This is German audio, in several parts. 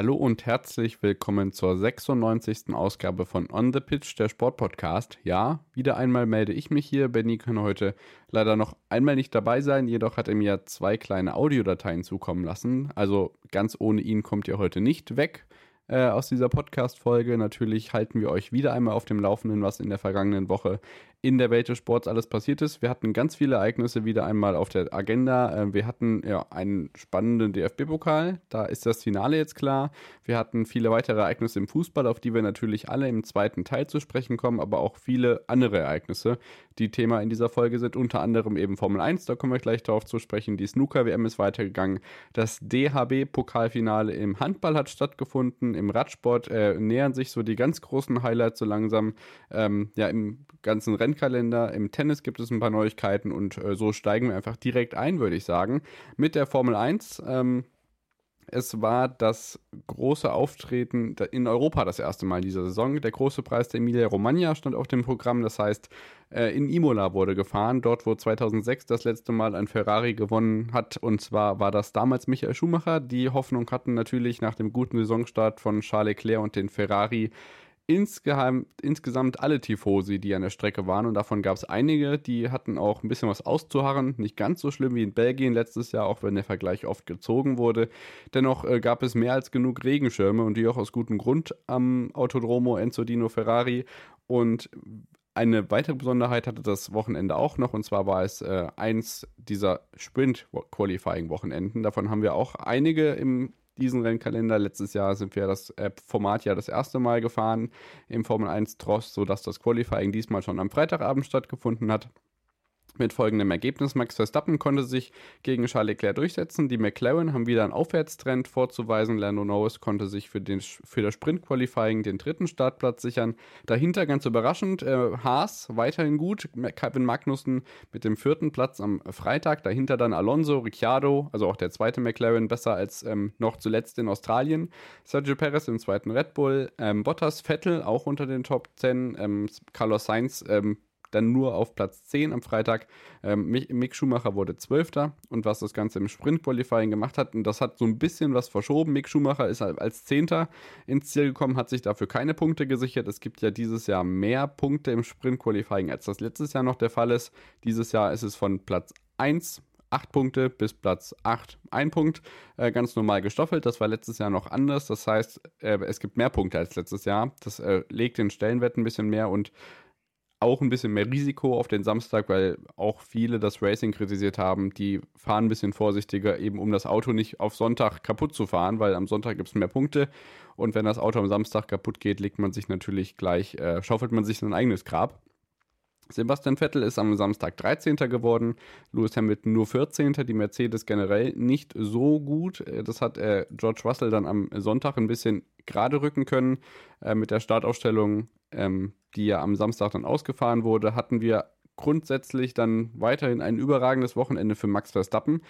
Hallo und herzlich willkommen zur 96. Ausgabe von On the Pitch, der Sportpodcast. Ja, wieder einmal melde ich mich hier. Benny kann heute leider noch einmal nicht dabei sein, jedoch hat er mir zwei kleine Audiodateien zukommen lassen. Also ganz ohne ihn kommt ihr heute nicht weg äh, aus dieser Podcast-Folge. Natürlich halten wir euch wieder einmal auf dem Laufenden, was in der vergangenen Woche in der Welt des Sports alles passiert ist. Wir hatten ganz viele Ereignisse wieder einmal auf der Agenda. Äh, wir hatten ja einen spannenden DFB-Pokal, da ist das Finale jetzt klar. Wir hatten viele weitere Ereignisse im Fußball, auf die wir natürlich alle im zweiten Teil zu sprechen kommen, aber auch viele andere Ereignisse, die Thema in dieser Folge sind. Unter anderem eben Formel 1, da kommen wir gleich darauf zu sprechen. Die Snooker-WM ist weitergegangen. Das DHB-Pokalfinale im Handball hat stattgefunden. Im Radsport äh, nähern sich so die ganz großen Highlights so langsam. Ähm, ja, im ganzen Rennen Rennkalender. Im Tennis gibt es ein paar Neuigkeiten und äh, so steigen wir einfach direkt ein, würde ich sagen, mit der Formel 1. Ähm, es war das große Auftreten in Europa das erste Mal dieser Saison. Der große Preis der Emilia Romagna stand auf dem Programm. Das heißt, äh, in Imola wurde gefahren, dort wo 2006 das letzte Mal ein Ferrari gewonnen hat. Und zwar war das damals Michael Schumacher. Die Hoffnung hatten natürlich nach dem guten Saisonstart von Charles Leclerc und den Ferrari insgeheim, insgesamt alle Tifosi, die an der Strecke waren. Und davon gab es einige, die hatten auch ein bisschen was auszuharren. Nicht ganz so schlimm wie in Belgien letztes Jahr, auch wenn der Vergleich oft gezogen wurde. Dennoch äh, gab es mehr als genug Regenschirme und die auch aus gutem Grund am Autodromo Enzo Dino Ferrari. Und eine weitere Besonderheit hatte das Wochenende auch noch, und zwar war es äh, eins dieser Sprint-Qualifying-Wochenenden. Davon haben wir auch einige im diesen Rennkalender. Letztes Jahr sind wir das äh, Format ja das erste Mal gefahren im Formel 1 Tross, sodass das Qualifying diesmal schon am Freitagabend stattgefunden hat. Mit folgendem Ergebnis: Max Verstappen konnte sich gegen Charles Leclerc durchsetzen. Die McLaren haben wieder einen Aufwärtstrend vorzuweisen. Lando Norris konnte sich für, den, für das Sprint-Qualifying den dritten Startplatz sichern. Dahinter ganz überraschend äh, Haas weiterhin gut. Kevin Magnussen mit dem vierten Platz am Freitag. Dahinter dann Alonso, Ricciardo, also auch der zweite McLaren, besser als ähm, noch zuletzt in Australien. Sergio Perez im zweiten Red Bull. Ähm, Bottas, Vettel auch unter den Top 10. Ähm, Carlos Sainz ähm, dann nur auf Platz 10 am Freitag. Ähm, Mick Schumacher wurde Zwölfter und was das Ganze im Sprint-Qualifying gemacht hat, und das hat so ein bisschen was verschoben. Mick Schumacher ist halt als Zehnter ins Ziel gekommen, hat sich dafür keine Punkte gesichert. Es gibt ja dieses Jahr mehr Punkte im Sprint-Qualifying, als das letztes Jahr noch der Fall ist. Dieses Jahr ist es von Platz 1 8 Punkte bis Platz 8 ein Punkt, äh, ganz normal gestoffelt. Das war letztes Jahr noch anders. Das heißt, äh, es gibt mehr Punkte als letztes Jahr. Das äh, legt den Stellenwert ein bisschen mehr und auch ein bisschen mehr Risiko auf den Samstag, weil auch viele das Racing kritisiert haben. Die fahren ein bisschen vorsichtiger, eben um das Auto nicht auf Sonntag kaputt zu fahren, weil am Sonntag gibt es mehr Punkte. Und wenn das Auto am Samstag kaputt geht, legt man sich natürlich gleich, äh, schaufelt man sich sein eigenes Grab. Sebastian Vettel ist am Samstag 13. geworden, Lewis Hamilton nur 14. Die Mercedes generell nicht so gut. Äh, das hat äh, George Russell dann am Sonntag ein bisschen gerade rücken können. Äh, mit der Startaufstellung ähm, die ja am Samstag dann ausgefahren wurde, hatten wir grundsätzlich dann weiterhin ein überragendes Wochenende für Max Verstappen,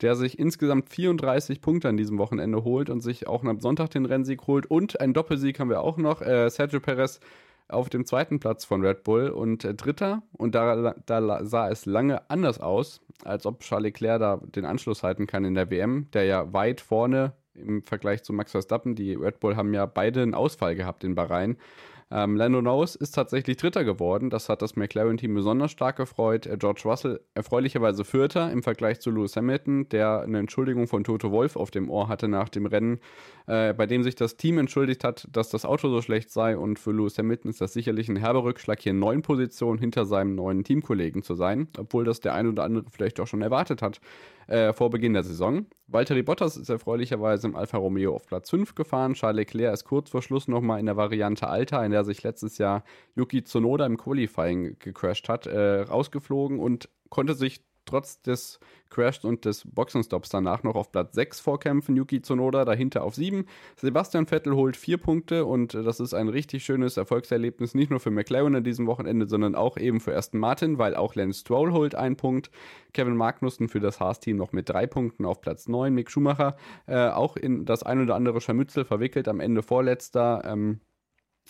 der sich insgesamt 34 Punkte an diesem Wochenende holt und sich auch am Sonntag den Rennsieg holt. Und einen Doppelsieg haben wir auch noch. Äh, Sergio Perez auf dem zweiten Platz von Red Bull und äh, Dritter. Und da, da, sah es lange anders aus, als ob Charles Leclerc da den Anschluss halten kann in der WM, der ja weit vorne im Vergleich zu Max Verstappen. Die Red Bull haben ja beide einen Ausfall gehabt in Bahrain. Ähm, Lando Norris ist tatsächlich Dritter geworden. Das hat das McLaren-Team besonders stark gefreut. Äh, George Russell erfreulicherweise Vierter im Vergleich zu Lewis Hamilton, der eine Entschuldigung von Toto Wolf auf dem Ohr hatte nach dem Rennen, äh, bei dem sich das Team entschuldigt hat, dass das Auto so schlecht sei. Und für Lewis Hamilton ist das sicherlich ein herber Rückschlag, hier in neun Positionen hinter seinem neuen Teamkollegen zu sein, obwohl das der ein oder andere vielleicht auch schon erwartet hat äh, vor Beginn der Saison. Valtteri Bottas ist erfreulicherweise im Alfa Romeo auf Platz 5 gefahren. Charles Leclerc ist kurz vor Schluss nochmal in der Variante Alta, in der sich letztes Jahr Yuki Tsunoda im Qualifying gecrashed hat, äh, rausgeflogen und konnte sich trotz des Crashs und des Boxenstops danach noch auf Platz 6 vorkämpfen. Yuki Tsunoda dahinter auf 7. Sebastian Vettel holt 4 Punkte und das ist ein richtig schönes Erfolgserlebnis, nicht nur für McLaren an diesem Wochenende, sondern auch eben für Aston Martin, weil auch Lance Stroll holt einen Punkt. Kevin Magnussen für das Haas-Team noch mit 3 Punkten auf Platz 9. Mick Schumacher äh, auch in das ein oder andere Scharmützel verwickelt, am Ende vorletzter. Ähm,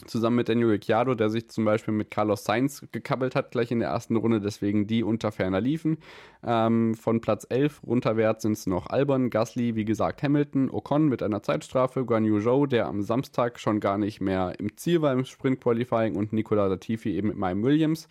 zusammen mit Daniel Ricciardo, der sich zum Beispiel mit Carlos Sainz gekabbelt hat, gleich in der ersten Runde, deswegen die unter ferner liefen. Ähm, von Platz 11 runterwärts sind es noch Albon, Gasly, wie gesagt Hamilton, Ocon mit einer Zeitstrafe, Guan Yu Zhou, der am Samstag schon gar nicht mehr im Ziel war im Sprint-Qualifying und Nicola Latifi eben mit meinem Williams.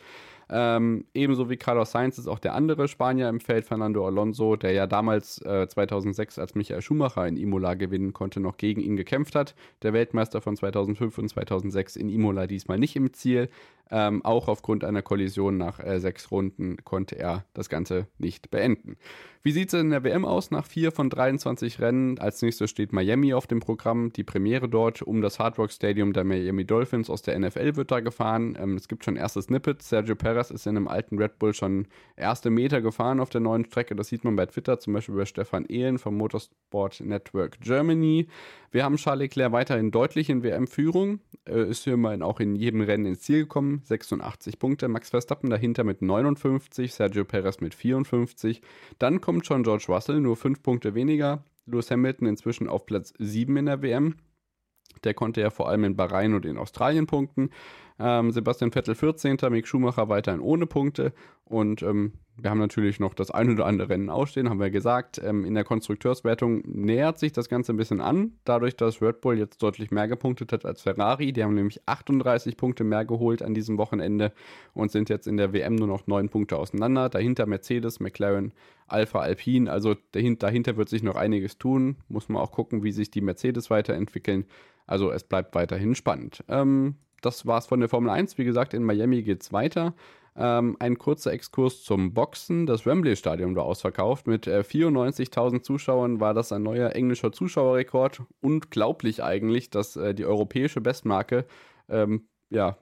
Ähm, ebenso wie Carlos Sainz ist auch der andere Spanier im Feld, Fernando Alonso, der ja damals äh, 2006, als Michael Schumacher in Imola gewinnen konnte, noch gegen ihn gekämpft hat. Der Weltmeister von 2005 und 2006 in Imola diesmal nicht im Ziel. Ähm, auch aufgrund einer Kollision nach äh, sechs Runden konnte er das Ganze nicht beenden. Wie sieht es in der WM aus? Nach vier von 23 Rennen. Als nächstes steht Miami auf dem Programm. Die Premiere dort um das Hard Rock Stadium der Miami Dolphins aus der NFL wird da gefahren. Ähm, es gibt schon erste Snippets. Sergio Perez ist in einem alten Red Bull schon erste Meter gefahren auf der neuen Strecke. Das sieht man bei Twitter, zum Beispiel bei Stefan Ehlen vom Motorsport Network Germany. Wir haben Charles Leclerc weiterhin deutlich in WM-Führung. Ist hier immerhin auch in jedem Rennen ins Ziel gekommen. 86 Punkte. Max Verstappen dahinter mit 59, Sergio Perez mit 54. Dann kommt schon George Russell, nur 5 Punkte weniger. Lewis Hamilton inzwischen auf Platz 7 in der WM. Der konnte ja vor allem in Bahrain und in Australien punkten. Ähm, Sebastian Vettel 14. Mick Schumacher weiterhin ohne Punkte. Und ähm, wir haben natürlich noch das ein oder andere Rennen ausstehen, haben wir gesagt. Ähm, in der Konstrukteurswertung nähert sich das Ganze ein bisschen an, dadurch, dass Red Bull jetzt deutlich mehr gepunktet hat als Ferrari. Die haben nämlich 38 Punkte mehr geholt an diesem Wochenende und sind jetzt in der WM nur noch 9 Punkte auseinander. Dahinter Mercedes, McLaren, Alpha, Alpine. Also dahinter wird sich noch einiges tun. Muss man auch gucken, wie sich die Mercedes weiterentwickeln. Also es bleibt weiterhin spannend. Ähm, das war's von der Formel 1. Wie gesagt, in Miami geht's weiter. Ähm, ein kurzer Exkurs zum Boxen. Das Wembley-Stadion war ausverkauft. Mit äh, 94.000 Zuschauern war das ein neuer englischer Zuschauerrekord. Unglaublich eigentlich, dass äh, die europäische Bestmarke ähm, ja,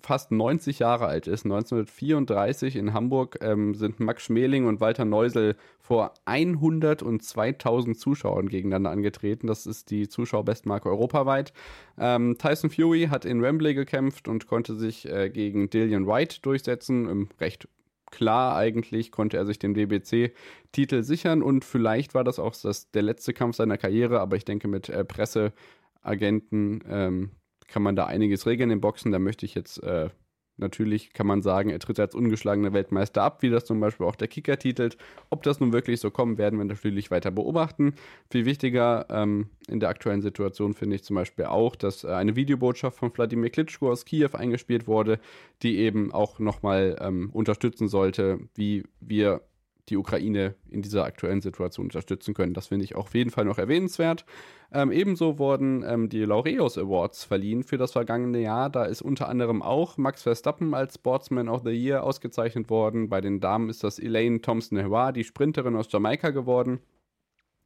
fast 90 Jahre alt ist. 1934 in Hamburg ähm, sind Max Schmeling und Walter Neusel vor 102.000 Zuschauern gegeneinander angetreten. Das ist die Zuschauerbestmarke europaweit. Ähm, Tyson Fury hat in Wembley gekämpft und konnte sich äh, gegen Dillian White durchsetzen. Im recht klar eigentlich konnte er sich den WBC-Titel sichern und vielleicht war das auch das, der letzte Kampf seiner Karriere, aber ich denke mit äh, Presseagenten ähm, kann man da einiges regeln im Boxen. Da möchte ich jetzt äh, natürlich, kann man sagen, er tritt als ungeschlagener Weltmeister ab, wie das zum Beispiel auch der Kicker titelt. Ob das nun wirklich so kommt, werden wir natürlich weiter beobachten. Viel wichtiger ähm, in der aktuellen Situation finde ich zum Beispiel auch, dass äh, eine Videobotschaft von Wladimir Klitschko aus Kiew eingespielt wurde, die eben auch nochmal ähm, unterstützen sollte, wie wir die Ukraine in dieser aktuellen Situation unterstützen können. Das finde ich auf jeden Fall noch erwähnenswert. Ähm, ebenso wurden ähm, die Laureus Awards verliehen für das vergangene Jahr. Da ist unter anderem auch Max Verstappen als Sportsman of the Year ausgezeichnet worden. Bei den Damen ist das Elaine Thompson-Hewar, die Sprinterin aus Jamaika geworden.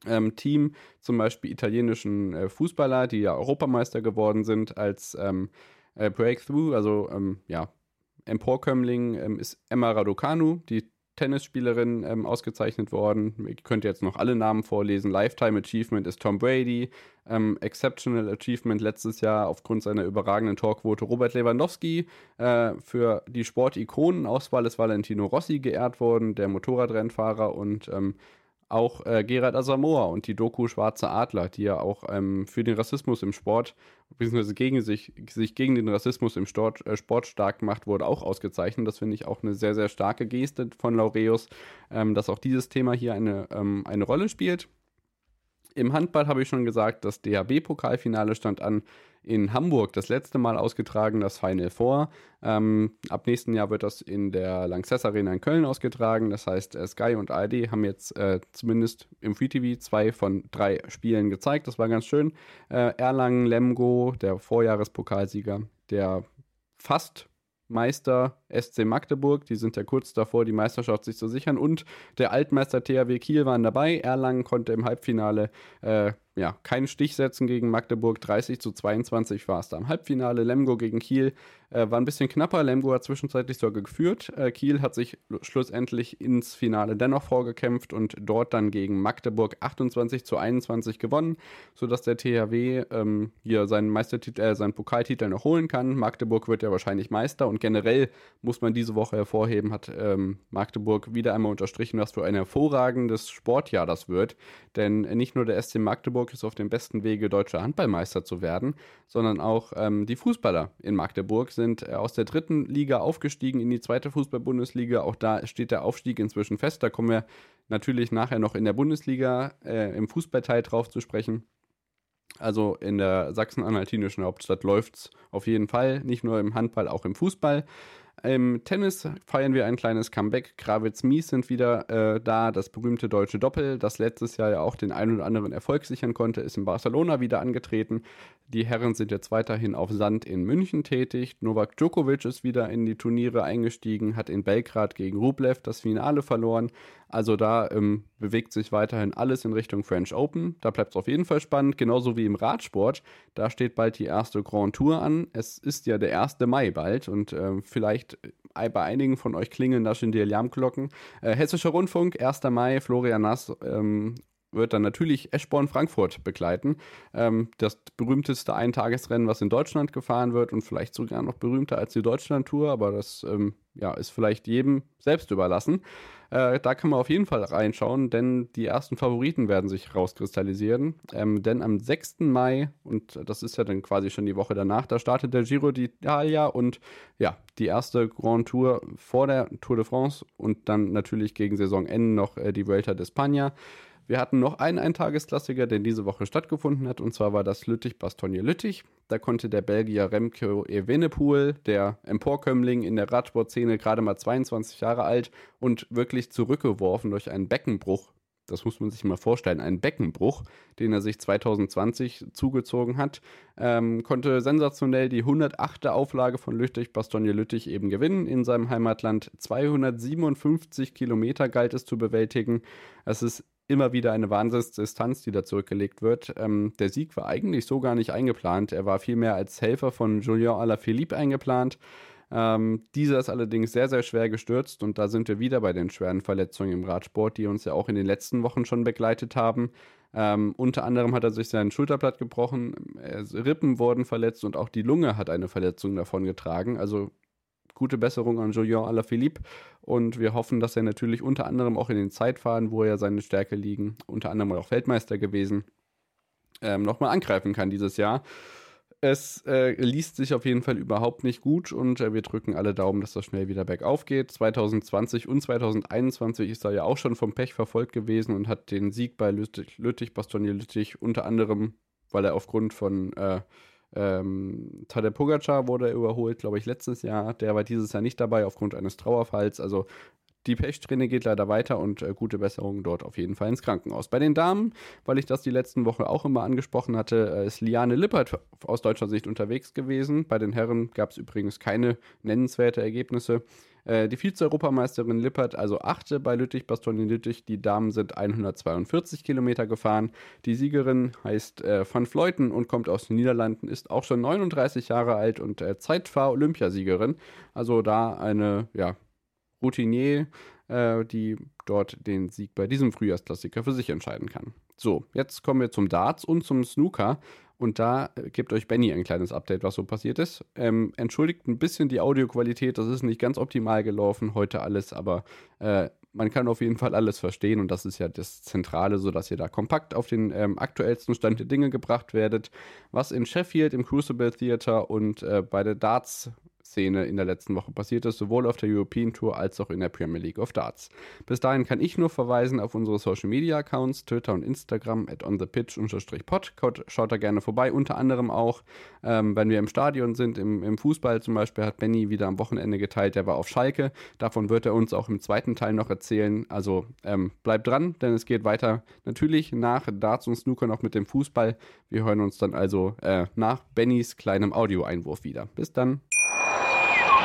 Ähm, Team, zum Beispiel italienischen äh, Fußballer, die ja Europameister geworden sind, als ähm, äh, Breakthrough, also ähm, ja, Emporkömmling ähm, ist Emma Raducanu, die Tennisspielerin ähm, ausgezeichnet worden. Ihr könnt jetzt noch alle Namen vorlesen. Lifetime Achievement ist Tom Brady. Ähm, Exceptional Achievement letztes Jahr aufgrund seiner überragenden Torquote Robert Lewandowski. Äh, für die Sportikonenauswahl ist Valentino Rossi geehrt worden, der Motorradrennfahrer und ähm, auch äh, Gerard Asamoah und die Doku Schwarze Adler, die ja auch ähm, für den Rassismus im Sport, beziehungsweise gegen sich, sich gegen den Rassismus im Sport, äh, Sport stark gemacht wurde, auch ausgezeichnet. Das finde ich auch eine sehr, sehr starke Geste von Laureus, ähm, dass auch dieses Thema hier eine, ähm, eine Rolle spielt. Im Handball habe ich schon gesagt, das DHB-Pokalfinale stand an in Hamburg das letzte Mal ausgetragen, das Final Four. Ähm, ab nächsten Jahr wird das in der Lanxess Arena in Köln ausgetragen. Das heißt, äh, Sky und ARD haben jetzt äh, zumindest im Free TV zwei von drei Spielen gezeigt. Das war ganz schön. Äh, Erlangen, Lemgo, der Vorjahrespokalsieger, der fast Meister SC Magdeburg, die sind ja kurz davor, die Meisterschaft sich zu sichern. Und der Altmeister THW Kiel waren dabei. Erlangen konnte im Halbfinale äh, ja, keinen Stich setzen gegen Magdeburg. 30 zu 22 war es da im Halbfinale. Lemgo gegen Kiel äh, war ein bisschen knapper. Lemgo hat zwischenzeitlich sogar geführt. Äh, Kiel hat sich schlussendlich ins Finale dennoch vorgekämpft und dort dann gegen Magdeburg 28 zu 21 gewonnen, sodass der THW ähm, hier seinen Meistertitel, äh, seinen Pokaltitel noch holen kann. Magdeburg wird ja wahrscheinlich Meister und generell muss man diese Woche hervorheben, hat ähm, Magdeburg wieder einmal unterstrichen, was für ein hervorragendes Sportjahr das wird. Denn nicht nur der SC Magdeburg ist auf dem besten Wege, deutscher Handballmeister zu werden, sondern auch ähm, die Fußballer in Magdeburg sind äh, aus der dritten Liga aufgestiegen in die zweite Fußball-Bundesliga. Auch da steht der Aufstieg inzwischen fest. Da kommen wir natürlich nachher noch in der Bundesliga äh, im Fußballteil drauf zu sprechen. Also in der sachsen-anhaltinischen Hauptstadt läuft es auf jeden Fall, nicht nur im Handball, auch im Fußball. Im Tennis feiern wir ein kleines Comeback. Kravitz Mies sind wieder äh, da. Das berühmte deutsche Doppel, das letztes Jahr ja auch den einen oder anderen Erfolg sichern konnte, ist in Barcelona wieder angetreten. Die Herren sind jetzt weiterhin auf Sand in München tätig. Novak Djokovic ist wieder in die Turniere eingestiegen, hat in Belgrad gegen Rublev das Finale verloren. Also da ähm, bewegt sich weiterhin alles in Richtung French Open. Da bleibt es auf jeden Fall spannend, genauso wie im Radsport. Da steht bald die erste Grand Tour an. Es ist ja der 1. Mai bald und äh, vielleicht bei einigen von euch klingeln da schon die Alarmglocken. Äh, Hessischer Rundfunk, 1. Mai, Florian Nass ähm, wird dann natürlich Eschborn-Frankfurt begleiten. Ähm, das berühmteste Eintagesrennen, was in Deutschland gefahren wird und vielleicht sogar noch berühmter als die Deutschland-Tour, aber das ähm, ja, ist vielleicht jedem selbst überlassen. Äh, da kann man auf jeden Fall reinschauen, denn die ersten Favoriten werden sich rauskristallisieren. Ähm, denn am 6. Mai, und das ist ja dann quasi schon die Woche danach, da startet der Giro d'Italia und ja, die erste Grand Tour vor der Tour de France und dann natürlich gegen Saisonende noch äh, die Vuelta d'España. Wir hatten noch einen Eintagesklassiker, der diese Woche stattgefunden hat, und zwar war das Lüttich-Bastogne-Lüttich. Da konnte der Belgier Remco Evenepoel, der Emporkömmling in der Radsportszene, gerade mal 22 Jahre alt und wirklich zurückgeworfen durch einen Beckenbruch, das muss man sich mal vorstellen, einen Beckenbruch, den er sich 2020 zugezogen hat, ähm, konnte sensationell die 108. Auflage von Lüttich-Bastogne-Lüttich eben gewinnen in seinem Heimatland. 257 Kilometer galt es zu bewältigen. Es ist immer wieder eine Wahnsinnsdistanz, die da zurückgelegt wird. Ähm, der Sieg war eigentlich so gar nicht eingeplant. Er war vielmehr als Helfer von Julien Alaphilippe eingeplant. Ähm, dieser ist allerdings sehr, sehr schwer gestürzt und da sind wir wieder bei den schweren Verletzungen im Radsport, die uns ja auch in den letzten Wochen schon begleitet haben. Ähm, unter anderem hat er sich sein Schulterblatt gebrochen, Rippen wurden verletzt und auch die Lunge hat eine Verletzung davon getragen. Also gute Besserung an Julien Alaphilippe und wir hoffen, dass er natürlich unter anderem auch in den Zeitfahren, wo er seine Stärke liegen, unter anderem auch Weltmeister gewesen, ähm, nochmal angreifen kann dieses Jahr. Es äh, liest sich auf jeden Fall überhaupt nicht gut und äh, wir drücken alle Daumen, dass das schnell wieder bergauf geht. 2020 und 2021 ist er ja auch schon vom Pech verfolgt gewesen und hat den Sieg bei Lüttich, Lüttich Bastogne Lüttich unter anderem, weil er aufgrund von äh, ähm, Tadej Pogacar wurde überholt, glaube ich, letztes Jahr. Der war dieses Jahr nicht dabei aufgrund eines Trauerfalls. Also die Pechsträhne geht leider weiter und äh, gute Besserung dort auf jeden Fall ins Krankenhaus. Bei den Damen, weil ich das die letzten Wochen auch immer angesprochen hatte, äh, ist Liane Lippert aus deutscher Sicht unterwegs gewesen. Bei den Herren gab es übrigens keine nennenswerte Ergebnisse. Äh, die Vize-Europameisterin Lippert, also achte bei Lüttich, Bastogne Lüttich. Die Damen sind 142 Kilometer gefahren. Die Siegerin heißt äh, Van Fleuten und kommt aus den Niederlanden, ist auch schon 39 Jahre alt und äh, Zeitfahr-Olympiasiegerin. Also da eine, ja, Routinier, äh, die dort den Sieg bei diesem Frühjahrsklassiker für sich entscheiden kann. So, jetzt kommen wir zum Darts und zum Snooker. Und da äh, gibt euch Benny ein kleines Update, was so passiert ist. Ähm, entschuldigt ein bisschen die Audioqualität, das ist nicht ganz optimal gelaufen heute alles, aber äh, man kann auf jeden Fall alles verstehen und das ist ja das Zentrale, sodass ihr da kompakt auf den ähm, aktuellsten Stand der Dinge gebracht werdet. Was in Sheffield im Crucible Theater und äh, bei der Darts Szene in der letzten Woche passiert ist, sowohl auf der European Tour als auch in der Premier League of Darts. Bis dahin kann ich nur verweisen auf unsere Social Media Accounts, Twitter und Instagram at onthepitch-pod. Schaut da gerne vorbei, unter anderem auch, ähm, wenn wir im Stadion sind, im, im Fußball zum Beispiel, hat Benny wieder am Wochenende geteilt, der war auf Schalke. Davon wird er uns auch im zweiten Teil noch erzählen. Also ähm, bleibt dran, denn es geht weiter natürlich nach Darts und Snooker noch mit dem Fußball. Wir hören uns dann also äh, nach Bennys kleinem Audioeinwurf wieder. Bis dann.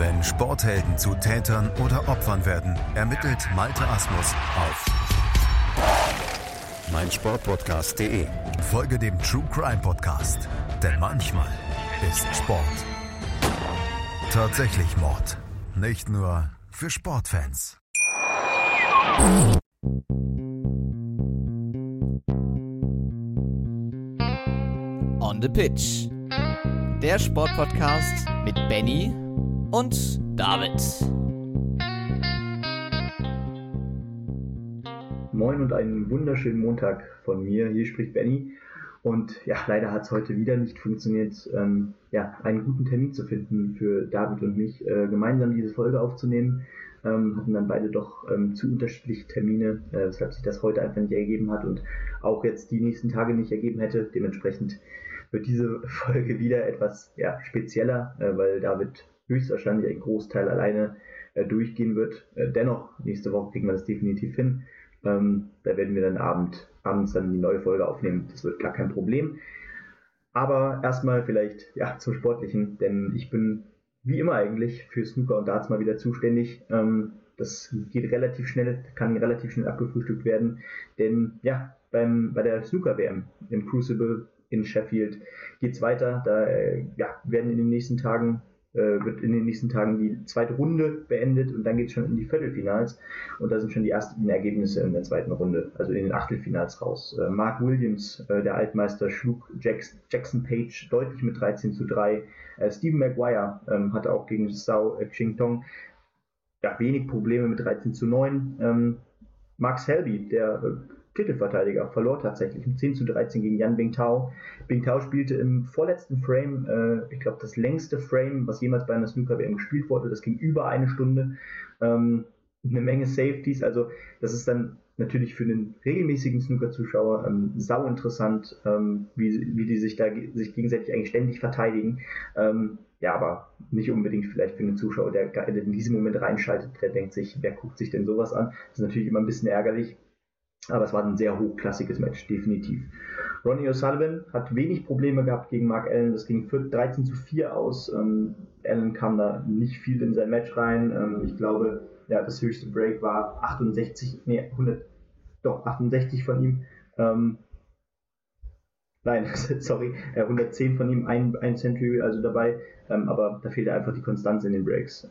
Wenn Sporthelden zu Tätern oder Opfern werden, ermittelt Malte Asmus auf meinsportpodcast.de. Folge dem True Crime Podcast, denn manchmal ist Sport tatsächlich Mord. Nicht nur für Sportfans. On the Pitch. Der Sportpodcast mit Benny und David. Moin und einen wunderschönen Montag von mir. Hier spricht Benny. Und ja, leider hat es heute wieder nicht funktioniert, ähm, ja, einen guten Termin zu finden für David und mich, äh, gemeinsam diese Folge aufzunehmen. Ähm, hatten dann beide doch ähm, zu unterschiedliche Termine, äh, weshalb sich das heute einfach nicht ergeben hat und auch jetzt die nächsten Tage nicht ergeben hätte. Dementsprechend wird diese Folge wieder etwas ja, spezieller, äh, weil David höchstwahrscheinlich einen Großteil alleine äh, durchgehen wird. Äh, dennoch, nächste Woche kriegen wir das definitiv hin. Ähm, da werden wir dann Abend, abends dann die neue Folge aufnehmen. Das wird gar kein Problem. Aber erstmal vielleicht ja, zum Sportlichen, denn ich bin wie immer eigentlich für Snooker und Darts mal wieder zuständig. Ähm, das geht relativ schnell, kann relativ schnell abgefrühstückt werden, denn ja, beim, bei der Snooker-WM im Crucible in Sheffield geht es weiter. Da äh, ja, werden in den nächsten Tagen wird in den nächsten Tagen die zweite Runde beendet und dann geht es schon in die Viertelfinals und da sind schon die ersten Ergebnisse in der zweiten Runde, also in den Achtelfinals raus. Äh, Mark Williams, äh, der Altmeister, schlug Jackson, Page deutlich mit 13 zu 3. Äh, Stephen Maguire ähm, hatte auch gegen Sao Xingtong ja, wenig Probleme mit 13 zu 9. Ähm, Max Helby, der äh, Titelverteidiger, verlor tatsächlich um 10 zu 13 gegen Yan Bingtao. Bingtao spielte im vorletzten Frame, äh, ich glaube das längste Frame, was jemals bei einer Snooker-WM gespielt wurde. Das ging über eine Stunde. Ähm, eine Menge Safeties, also das ist dann natürlich für den regelmäßigen Snooker-Zuschauer ähm, sau interessant, ähm, wie, wie die sich da sich gegenseitig eigentlich ständig verteidigen. Ähm, ja, aber nicht unbedingt vielleicht für einen Zuschauer, der, der in diesem Moment reinschaltet, der denkt sich, wer guckt sich denn sowas an? Das ist natürlich immer ein bisschen ärgerlich. Aber es war ein sehr hochklassiges Match, definitiv. Ronnie O'Sullivan hat wenig Probleme gehabt gegen Mark Allen. Das ging 13 zu 4 aus. Ähm, Allen kam da nicht viel in sein Match rein. Ähm, ich glaube, ja, das höchste Break war 68, nee, 100, doch, 68 von ihm. Ähm, nein, sorry, 110 von ihm, ein, ein Century also dabei. Ähm, aber da fehlte einfach die Konstanz in den Breaks.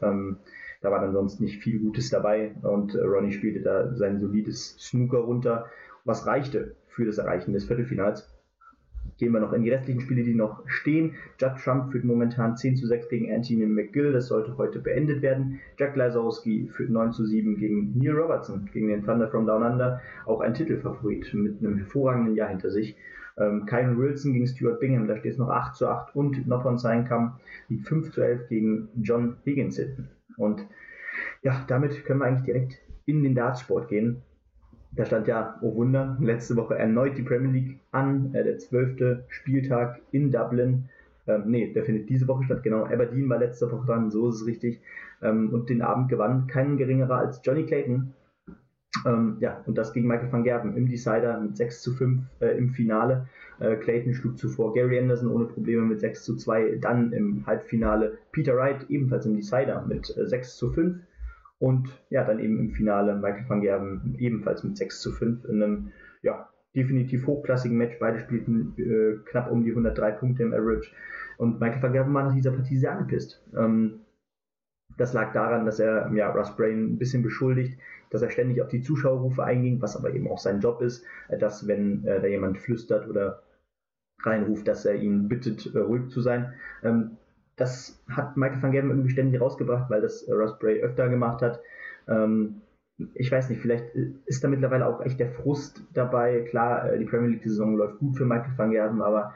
Da war dann sonst nicht viel Gutes dabei und äh, Ronnie spielte da sein solides Snooker runter, was reichte für das Erreichen des Viertelfinals. Gehen wir noch in die restlichen Spiele, die noch stehen. Judd Trump führt momentan 10 zu 6 gegen Anthony McGill. Das sollte heute beendet werden. Jack Lazowski führt 9 zu 7 gegen Neil Robertson, gegen den Thunder from Down Under. Auch ein Titelfavorit mit einem hervorragenden Jahr hinter sich. Ähm, Kyron Wilson gegen Stuart Bingham, da steht es noch 8 zu 8. Und Noppon Seinkam liegt 5 zu 11 gegen John Higginson. Und ja, damit können wir eigentlich direkt in den Dartsport gehen. Da stand ja, oh Wunder, letzte Woche erneut die Premier League an, äh, der zwölfte Spieltag in Dublin. Ähm, nee, der findet diese Woche statt, genau. Aberdeen war letzte Woche dran, so ist es richtig. Ähm, und den Abend gewann kein geringerer als Johnny Clayton. Ähm, ja, und das gegen Michael van Gerven im Decider mit 6 zu 5 äh, im Finale. Äh, Clayton schlug zuvor Gary Anderson ohne Probleme mit 6 zu 2. Dann im Halbfinale Peter Wright ebenfalls im Decider mit äh, 6 zu 5. Und ja, dann eben im Finale Michael van Gerven ebenfalls mit 6 zu 5 in einem ja, definitiv hochklassigen Match. Beide spielten äh, knapp um die 103 Punkte im Average. Und Michael van Gerven war nach dieser Partie sehr angepisst. Ähm, das lag daran, dass er ja, Russ Brain ein bisschen beschuldigt, dass er ständig auf die Zuschauerrufe einging, was aber eben auch sein Job ist, äh, dass wenn äh, da jemand flüstert oder reinruft, dass er ihn bittet, äh, ruhig zu sein. Ähm, das hat Michael van Gerven irgendwie ständig rausgebracht, weil das äh, Russ Bray öfter gemacht hat. Ähm, ich weiß nicht, vielleicht ist da mittlerweile auch echt der Frust dabei. Klar, äh, die Premier League-Saison läuft gut für Michael van Gerven, aber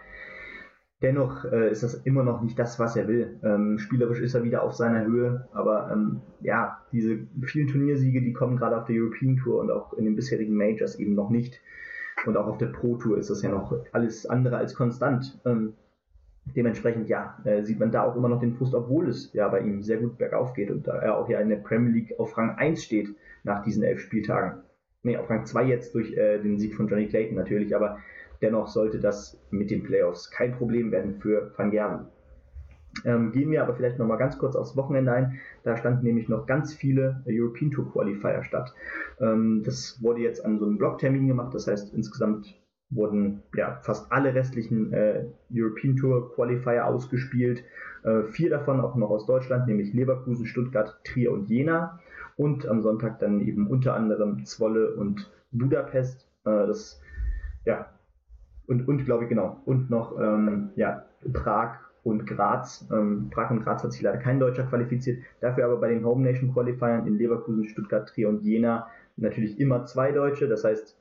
dennoch äh, ist das immer noch nicht das, was er will. Ähm, spielerisch ist er wieder auf seiner Höhe, aber ähm, ja, diese vielen Turniersiege, die kommen gerade auf der European Tour und auch in den bisherigen Majors eben noch nicht. Und auch auf der Pro Tour ist das ja noch alles andere als konstant. Ähm, dementsprechend, ja, äh, sieht man da auch immer noch den Frust, obwohl es ja bei ihm sehr gut bergauf geht und da er auch ja in der Premier League auf Rang 1 steht nach diesen elf Spieltagen. Ne, auf Rang 2 jetzt durch äh, den Sieg von Johnny Clayton natürlich, aber dennoch sollte das mit den Playoffs kein Problem werden für Van Gerven. Ähm, gehen wir aber vielleicht nochmal ganz kurz aufs Wochenende ein. Da standen nämlich noch ganz viele European Tour Qualifier statt. Ähm, das wurde jetzt an so einem Blocktermin gemacht, das heißt insgesamt wurden ja fast alle restlichen äh, European Tour Qualifier ausgespielt. Äh, vier davon auch noch aus Deutschland, nämlich Leverkusen, Stuttgart, Trier und Jena. Und am Sonntag dann eben unter anderem Zwolle und Budapest. Äh, das, ja, und, und glaube ich, genau. Und noch ähm, ja, Prag und Graz. Ähm, Prag und Graz hat sich leider kein Deutscher qualifiziert. Dafür aber bei den Home Nation Qualifiern in Leverkusen, Stuttgart, Trier und Jena natürlich immer zwei Deutsche. Das heißt,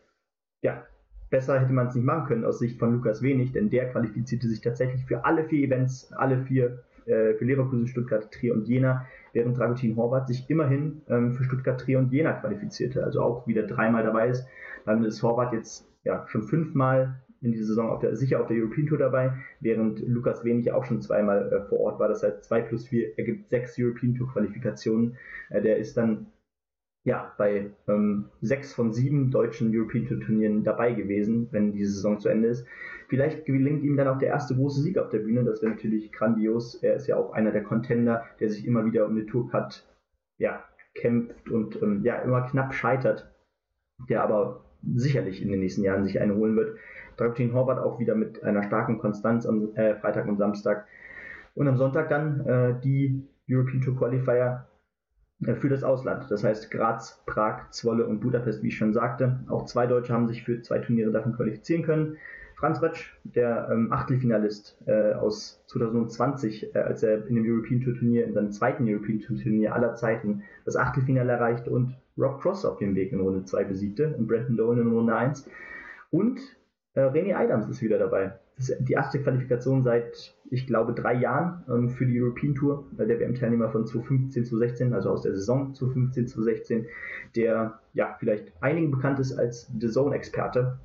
ja, besser hätte man es nicht machen können aus Sicht von Lukas Wenig, denn der qualifizierte sich tatsächlich für alle vier Events, alle vier äh, für Leverkusen, Stuttgart, Trier und Jena, während Dragutin Horvath sich immerhin ähm, für Stuttgart, Trier und Jena qualifizierte, also auch wieder dreimal dabei ist. Damit ist Horvath jetzt ja, schon fünfmal in dieser Saison auf der, sicher auf der European Tour dabei, während Lukas Wenig auch schon zweimal äh, vor Ort war. Das heißt, 2 plus 4 ergibt sechs European Tour Qualifikationen. Äh, der ist dann ja, bei ähm, sechs von sieben deutschen European Tour Turnieren dabei gewesen, wenn die Saison zu Ende ist. Vielleicht gelingt ihm dann auch der erste große Sieg auf der Bühne. Das wäre natürlich grandios. Er ist ja auch einer der Contender, der sich immer wieder um eine Tourcard ja, kämpft und ähm, ja, immer knapp scheitert, der aber sicherlich in den nächsten Jahren sich eine holen wird. Dragutin Horvath auch wieder mit einer starken Konstanz am äh, Freitag und Samstag. Und am Sonntag dann äh, die European Tour Qualifier äh, für das Ausland. Das heißt Graz, Prag, Zwolle und Budapest, wie ich schon sagte. Auch zwei Deutsche haben sich für zwei Turniere davon qualifizieren können. Franz Rötsch, der ähm, Achtelfinalist äh, aus 2020, äh, als er in dem European Tour Turnier, in seinem zweiten European Tour Turnier aller Zeiten, das Achtelfinale erreichte und Rob Cross auf dem Weg in Runde 2 besiegte und Brenton Dolan in Runde 1. Und äh, René Adams ist wieder dabei. Das ist die erste Qualifikation seit, ich glaube, drei Jahren ähm, für die European Tour, äh, der WM-Teilnehmer von 2015 zu 16, also aus der Saison 2015 zu 16, der ja vielleicht einigen bekannt ist als The Zone-Experte,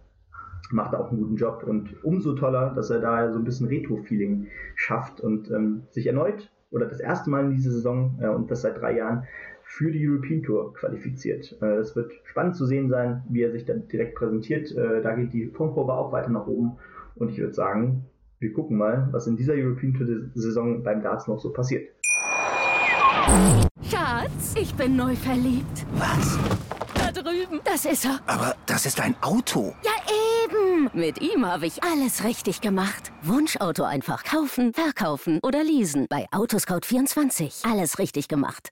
macht auch einen guten Job und umso toller, dass er da so ein bisschen Retro-Feeling schafft und ähm, sich erneut oder das erste Mal in dieser Saison äh, und das seit drei Jahren für die European Tour qualifiziert. Es äh, wird spannend zu sehen sein, wie er sich dann direkt präsentiert. Äh, da geht die Punktprobe auch weiter nach oben und ich würde sagen, wir gucken mal, was in dieser European Tour Saison beim Darts noch so passiert. Schatz, ich bin neu verliebt. Was? Da drüben. Das ist er. Aber das ist ein Auto. Ja, eben. Mit ihm habe ich alles richtig gemacht. Wunschauto einfach kaufen, verkaufen oder leasen. Bei Autoscout24. Alles richtig gemacht.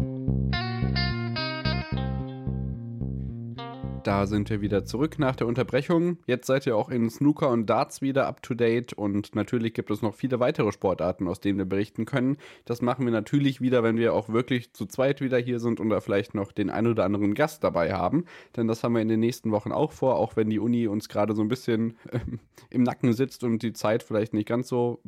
Da sind wir wieder zurück nach der Unterbrechung. Jetzt seid ihr auch in Snooker und Darts wieder up to date und natürlich gibt es noch viele weitere Sportarten, aus denen wir berichten können. Das machen wir natürlich wieder, wenn wir auch wirklich zu zweit wieder hier sind oder vielleicht noch den ein oder anderen Gast dabei haben. Denn das haben wir in den nächsten Wochen auch vor, auch wenn die Uni uns gerade so ein bisschen äh, im Nacken sitzt und die Zeit vielleicht nicht ganz so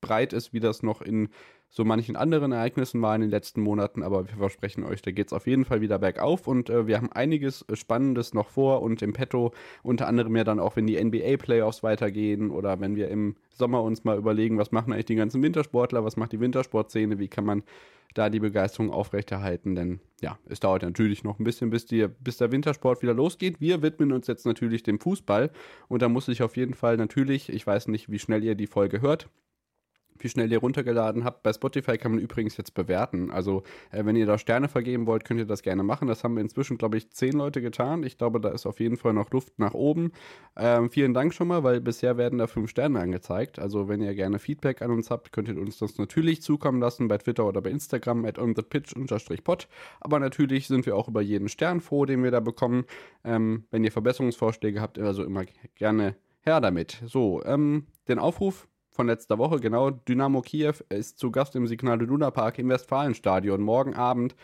breit ist, wie das noch in so manchen anderen Ereignissen war in den letzten Monaten, aber wir versprechen euch, da geht es auf jeden Fall wieder bergauf und äh, wir haben einiges Spannendes noch vor und im Petto, unter anderem ja dann auch, wenn die NBA-Playoffs weitergehen oder wenn wir im Sommer uns mal überlegen, was machen eigentlich die ganzen Wintersportler, was macht die Wintersportszene, wie kann man da die Begeisterung aufrechterhalten, denn ja, es dauert natürlich noch ein bisschen, bis, die, bis der Wintersport wieder losgeht. Wir widmen uns jetzt natürlich dem Fußball und da muss ich auf jeden Fall natürlich, ich weiß nicht, wie schnell ihr die Folge hört, wie schnell ihr runtergeladen habt. Bei Spotify kann man übrigens jetzt bewerten. Also, äh, wenn ihr da Sterne vergeben wollt, könnt ihr das gerne machen. Das haben wir inzwischen, glaube ich, zehn Leute getan. Ich glaube, da ist auf jeden Fall noch Luft nach oben. Ähm, vielen Dank schon mal, weil bisher werden da fünf Sterne angezeigt. Also, wenn ihr gerne Feedback an uns habt, könnt ihr uns das natürlich zukommen lassen bei Twitter oder bei Instagram at onthepitch-pod. Aber natürlich sind wir auch über jeden Stern froh, den wir da bekommen. Ähm, wenn ihr Verbesserungsvorschläge habt, also immer gerne her damit. So, ähm, den Aufruf von letzter Woche, genau. Dynamo Kiew ist zu Gast im Signal Iduna Park im Westfalenstadion. Morgen Abend,